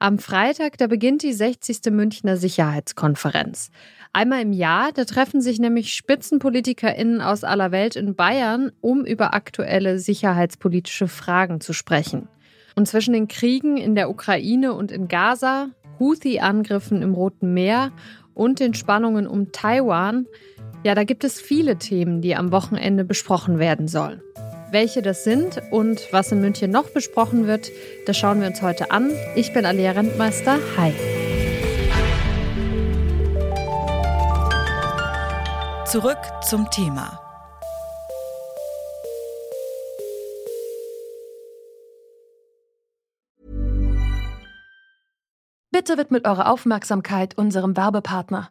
Am Freitag, da beginnt die 60. Münchner Sicherheitskonferenz. Einmal im Jahr, da treffen sich nämlich SpitzenpolitikerInnen aus aller Welt in Bayern, um über aktuelle sicherheitspolitische Fragen zu sprechen. Und zwischen den Kriegen in der Ukraine und in Gaza, Houthi-Angriffen im Roten Meer und den Spannungen um Taiwan, ja, da gibt es viele Themen, die am Wochenende besprochen werden sollen. Welche das sind und was in München noch besprochen wird, das schauen wir uns heute an. Ich bin Alia Rentmeister. Hi. Zurück zum Thema. Bitte widmet eure Aufmerksamkeit unserem Werbepartner.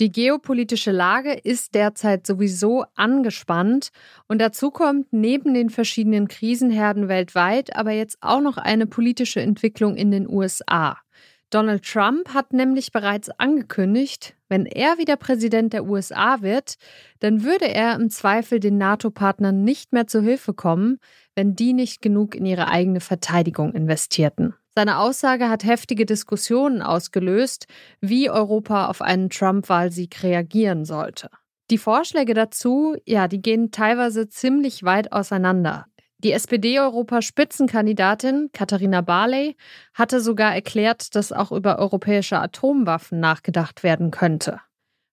Die geopolitische Lage ist derzeit sowieso angespannt und dazu kommt neben den verschiedenen Krisenherden weltweit aber jetzt auch noch eine politische Entwicklung in den USA. Donald Trump hat nämlich bereits angekündigt, wenn er wieder Präsident der USA wird, dann würde er im Zweifel den NATO-Partnern nicht mehr zu Hilfe kommen, wenn die nicht genug in ihre eigene Verteidigung investierten. Seine Aussage hat heftige Diskussionen ausgelöst, wie Europa auf einen Trump-Wahlsieg reagieren sollte. Die Vorschläge dazu, ja, die gehen teilweise ziemlich weit auseinander. Die SPD-Europaspitzenkandidatin Katharina Barley hatte sogar erklärt, dass auch über europäische Atomwaffen nachgedacht werden könnte.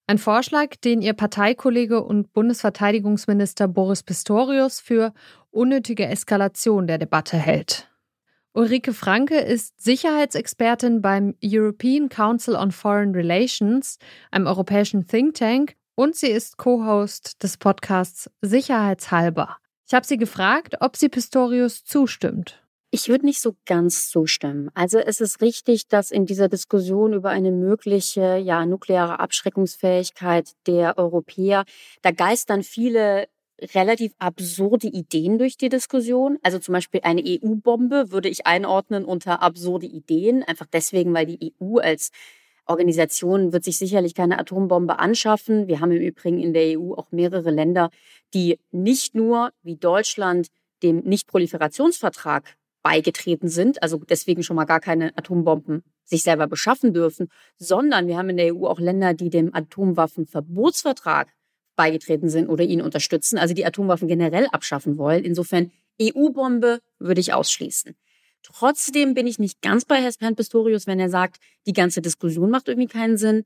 Ein Vorschlag, den ihr Parteikollege und Bundesverteidigungsminister Boris Pistorius für unnötige Eskalation der Debatte hält. Ulrike Franke ist Sicherheitsexpertin beim European Council on Foreign Relations, einem europäischen Think Tank, und sie ist Co-Host des Podcasts Sicherheitshalber. Ich habe sie gefragt, ob sie Pistorius zustimmt. Ich würde nicht so ganz zustimmen. Also es ist richtig, dass in dieser Diskussion über eine mögliche ja, nukleare Abschreckungsfähigkeit der Europäer, da geistern viele relativ absurde Ideen durch die Diskussion. Also zum Beispiel eine EU-Bombe würde ich einordnen unter absurde Ideen, einfach deswegen, weil die EU als Organisation wird sich sicherlich keine Atombombe anschaffen. Wir haben im Übrigen in der EU auch mehrere Länder, die nicht nur wie Deutschland dem Nichtproliferationsvertrag beigetreten sind, also deswegen schon mal gar keine Atombomben sich selber beschaffen dürfen, sondern wir haben in der EU auch Länder, die dem Atomwaffenverbotsvertrag beigetreten sind oder ihn unterstützen, also die Atomwaffen generell abschaffen wollen. Insofern EU-Bombe würde ich ausschließen. Trotzdem bin ich nicht ganz bei Herrn Pistorius, wenn er sagt, die ganze Diskussion macht irgendwie keinen Sinn.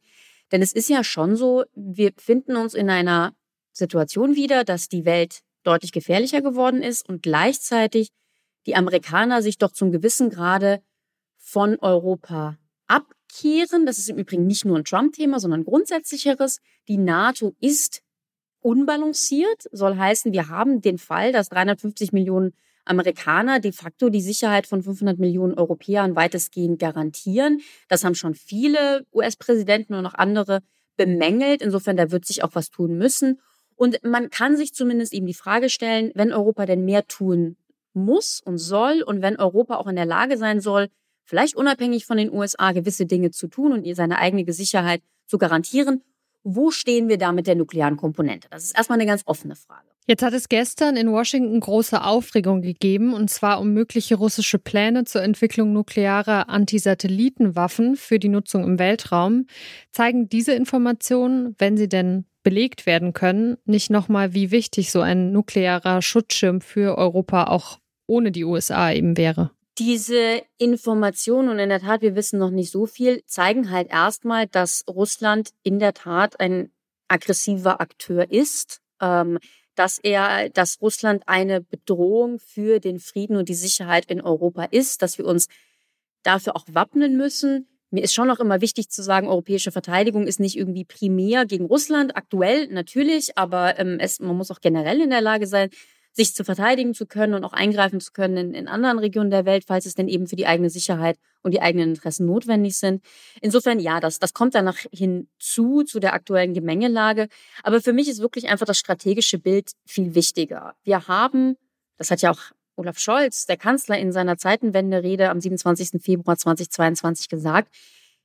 Denn es ist ja schon so, wir finden uns in einer Situation wieder, dass die Welt deutlich gefährlicher geworden ist und gleichzeitig die Amerikaner sich doch zum gewissen Grade von Europa abkehren. Das ist im Übrigen nicht nur ein Trump-Thema, sondern grundsätzlicheres. Die NATO ist unbalanciert, soll heißen, wir haben den Fall, dass 350 Millionen Amerikaner de facto die Sicherheit von 500 Millionen Europäern weitestgehend garantieren. Das haben schon viele US-Präsidenten und auch andere bemängelt. Insofern, da wird sich auch was tun müssen. Und man kann sich zumindest eben die Frage stellen, wenn Europa denn mehr tun muss und soll und wenn Europa auch in der Lage sein soll, vielleicht unabhängig von den USA gewisse Dinge zu tun und ihr seine eigene Sicherheit zu garantieren wo stehen wir da mit der nuklearen Komponente? Das ist erstmal eine ganz offene Frage. Jetzt hat es gestern in Washington große Aufregung gegeben, und zwar um mögliche russische Pläne zur Entwicklung nuklearer Antisatellitenwaffen für die Nutzung im Weltraum. Zeigen diese Informationen, wenn sie denn belegt werden können, nicht nochmal, wie wichtig so ein nuklearer Schutzschirm für Europa auch ohne die USA eben wäre? Diese Informationen, und in der Tat, wir wissen noch nicht so viel, zeigen halt erstmal, dass Russland in der Tat ein aggressiver Akteur ist, ähm, dass er, dass Russland eine Bedrohung für den Frieden und die Sicherheit in Europa ist, dass wir uns dafür auch wappnen müssen. Mir ist schon noch immer wichtig zu sagen, europäische Verteidigung ist nicht irgendwie primär gegen Russland, aktuell natürlich, aber ähm, es, man muss auch generell in der Lage sein, sich zu verteidigen zu können und auch eingreifen zu können in, in anderen Regionen der Welt, falls es denn eben für die eigene Sicherheit und die eigenen Interessen notwendig sind. Insofern, ja, das, das kommt danach hinzu, zu der aktuellen Gemengelage. Aber für mich ist wirklich einfach das strategische Bild viel wichtiger. Wir haben, das hat ja auch Olaf Scholz, der Kanzler, in seiner Zeitenwende-Rede am 27. Februar 2022 gesagt,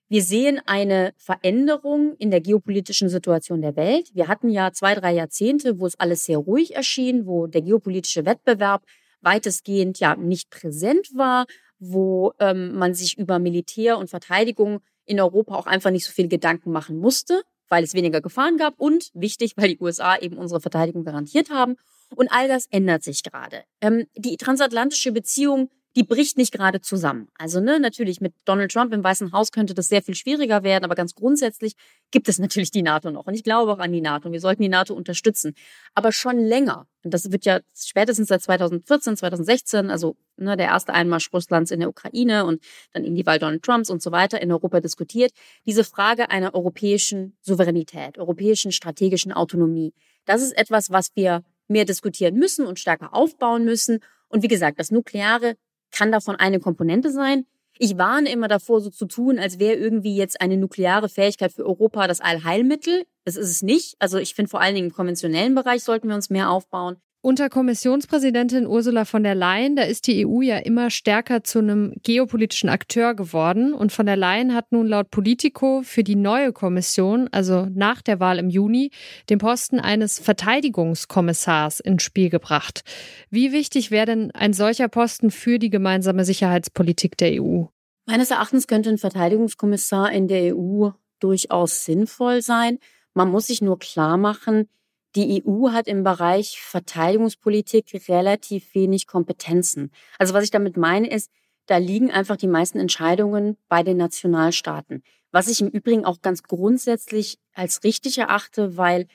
wir sehen eine Veränderung in der geopolitischen Situation der Welt. Wir hatten ja zwei, drei Jahrzehnte, wo es alles sehr ruhig erschien, wo der geopolitische Wettbewerb weitestgehend ja nicht präsent war, wo ähm, man sich über Militär und Verteidigung in Europa auch einfach nicht so viel Gedanken machen musste, weil es weniger Gefahren gab und wichtig, weil die USA eben unsere Verteidigung garantiert haben. Und all das ändert sich gerade. Ähm, die transatlantische Beziehung die bricht nicht gerade zusammen. Also ne, natürlich mit Donald Trump im Weißen Haus könnte das sehr viel schwieriger werden, aber ganz grundsätzlich gibt es natürlich die NATO noch. Und ich glaube auch an die NATO. Wir sollten die NATO unterstützen. Aber schon länger, und das wird ja spätestens seit 2014, 2016, also ne, der erste Einmarsch Russlands in der Ukraine und dann eben die Wahl Donald Trumps und so weiter in Europa diskutiert, diese Frage einer europäischen Souveränität, europäischen strategischen Autonomie. Das ist etwas, was wir mehr diskutieren müssen und stärker aufbauen müssen. Und wie gesagt, das Nukleare kann davon eine Komponente sein. Ich warne immer davor, so zu tun, als wäre irgendwie jetzt eine nukleare Fähigkeit für Europa das Allheilmittel. Das ist es nicht. Also ich finde vor allen Dingen im konventionellen Bereich sollten wir uns mehr aufbauen. Unter Kommissionspräsidentin Ursula von der Leyen, da ist die EU ja immer stärker zu einem geopolitischen Akteur geworden. Und von der Leyen hat nun laut Politico für die neue Kommission, also nach der Wahl im Juni, den Posten eines Verteidigungskommissars ins Spiel gebracht. Wie wichtig wäre denn ein solcher Posten für die gemeinsame Sicherheitspolitik der EU? Meines Erachtens könnte ein Verteidigungskommissar in der EU durchaus sinnvoll sein. Man muss sich nur klar machen, die EU hat im Bereich Verteidigungspolitik relativ wenig Kompetenzen. Also was ich damit meine ist, da liegen einfach die meisten Entscheidungen bei den Nationalstaaten. Was ich im Übrigen auch ganz grundsätzlich als richtig erachte, weil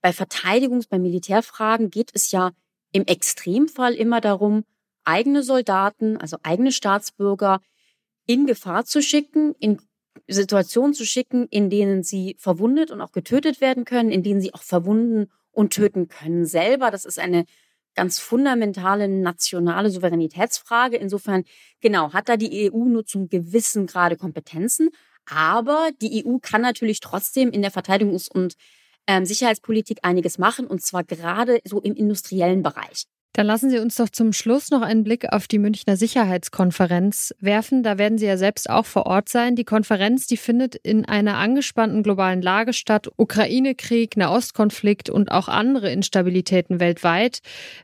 bei Verteidigungs-, bei Militärfragen geht es ja im Extremfall immer darum, eigene Soldaten, also eigene Staatsbürger in Gefahr zu schicken, in Situationen zu schicken, in denen sie verwundet und auch getötet werden können, in denen sie auch verwunden und töten können selber. Das ist eine ganz fundamentale nationale Souveränitätsfrage. Insofern, genau, hat da die EU nur zum gewissen Grade Kompetenzen. Aber die EU kann natürlich trotzdem in der Verteidigungs- und ähm, Sicherheitspolitik einiges machen, und zwar gerade so im industriellen Bereich. Dann lassen Sie uns doch zum Schluss noch einen Blick auf die Münchner Sicherheitskonferenz werfen. Da werden Sie ja selbst auch vor Ort sein. Die Konferenz, die findet in einer angespannten globalen Lage statt. Ukraine-Krieg, Nahostkonflikt und auch andere Instabilitäten weltweit.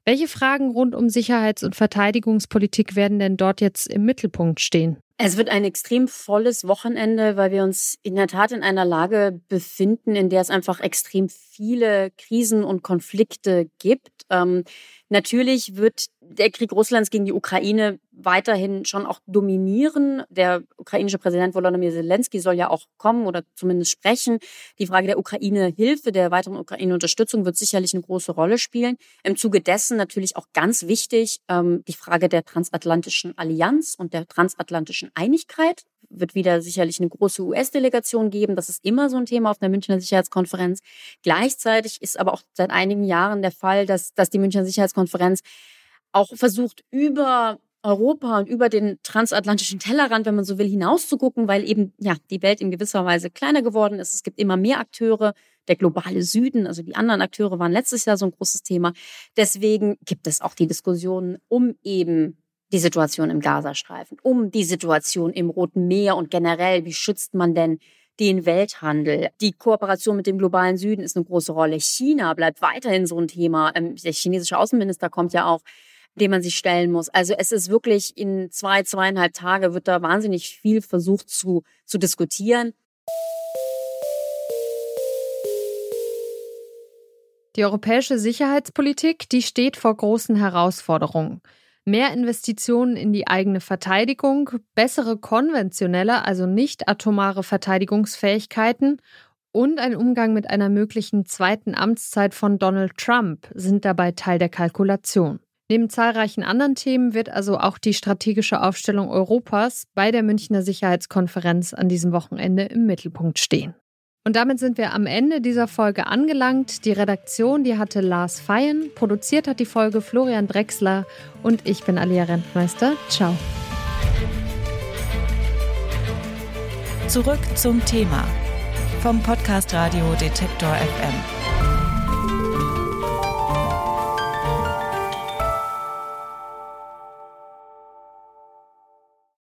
Welche Fragen rund um Sicherheits- und Verteidigungspolitik werden denn dort jetzt im Mittelpunkt stehen? Es wird ein extrem volles Wochenende, weil wir uns in der Tat in einer Lage befinden, in der es einfach extrem viele Krisen und Konflikte gibt. Ähm, Natürlich wird der Krieg Russlands gegen die Ukraine weiterhin schon auch dominieren. Der ukrainische Präsident Volodymyr Zelensky soll ja auch kommen oder zumindest sprechen. Die Frage der Ukraine-Hilfe, der weiteren Ukraine-Unterstützung wird sicherlich eine große Rolle spielen. Im Zuge dessen natürlich auch ganz wichtig ähm, die Frage der transatlantischen Allianz und der transatlantischen Einigkeit wird wieder sicherlich eine große US-Delegation geben. Das ist immer so ein Thema auf der Münchner Sicherheitskonferenz. Gleichzeitig ist aber auch seit einigen Jahren der Fall, dass, dass die Münchner Sicherheitskonferenz auch versucht, über Europa und über den transatlantischen Tellerrand, wenn man so will, hinauszugucken, weil eben ja die Welt in gewisser Weise kleiner geworden ist. Es gibt immer mehr Akteure. Der globale Süden, also die anderen Akteure waren letztes Jahr so ein großes Thema. Deswegen gibt es auch die Diskussionen um eben die Situation im Gazastreifen, um die Situation im Roten Meer und generell, wie schützt man denn den Welthandel. Die Kooperation mit dem globalen Süden ist eine große Rolle. China bleibt weiterhin so ein Thema. Ähm, der chinesische Außenminister kommt ja auch, dem man sich stellen muss. Also es ist wirklich in zwei, zweieinhalb Tage wird da wahnsinnig viel versucht zu, zu diskutieren. Die europäische Sicherheitspolitik, die steht vor großen Herausforderungen mehr Investitionen in die eigene Verteidigung, bessere konventionelle, also nicht atomare Verteidigungsfähigkeiten und ein Umgang mit einer möglichen zweiten Amtszeit von Donald Trump sind dabei Teil der Kalkulation. Neben zahlreichen anderen Themen wird also auch die strategische Aufstellung Europas bei der Münchner Sicherheitskonferenz an diesem Wochenende im Mittelpunkt stehen. Und damit sind wir am Ende dieser Folge angelangt. Die Redaktion, die hatte Lars Feyen, produziert hat die Folge Florian Drexler und ich bin Alia Rentmeister. Ciao. Zurück zum Thema vom Podcast Radio Detektor FM.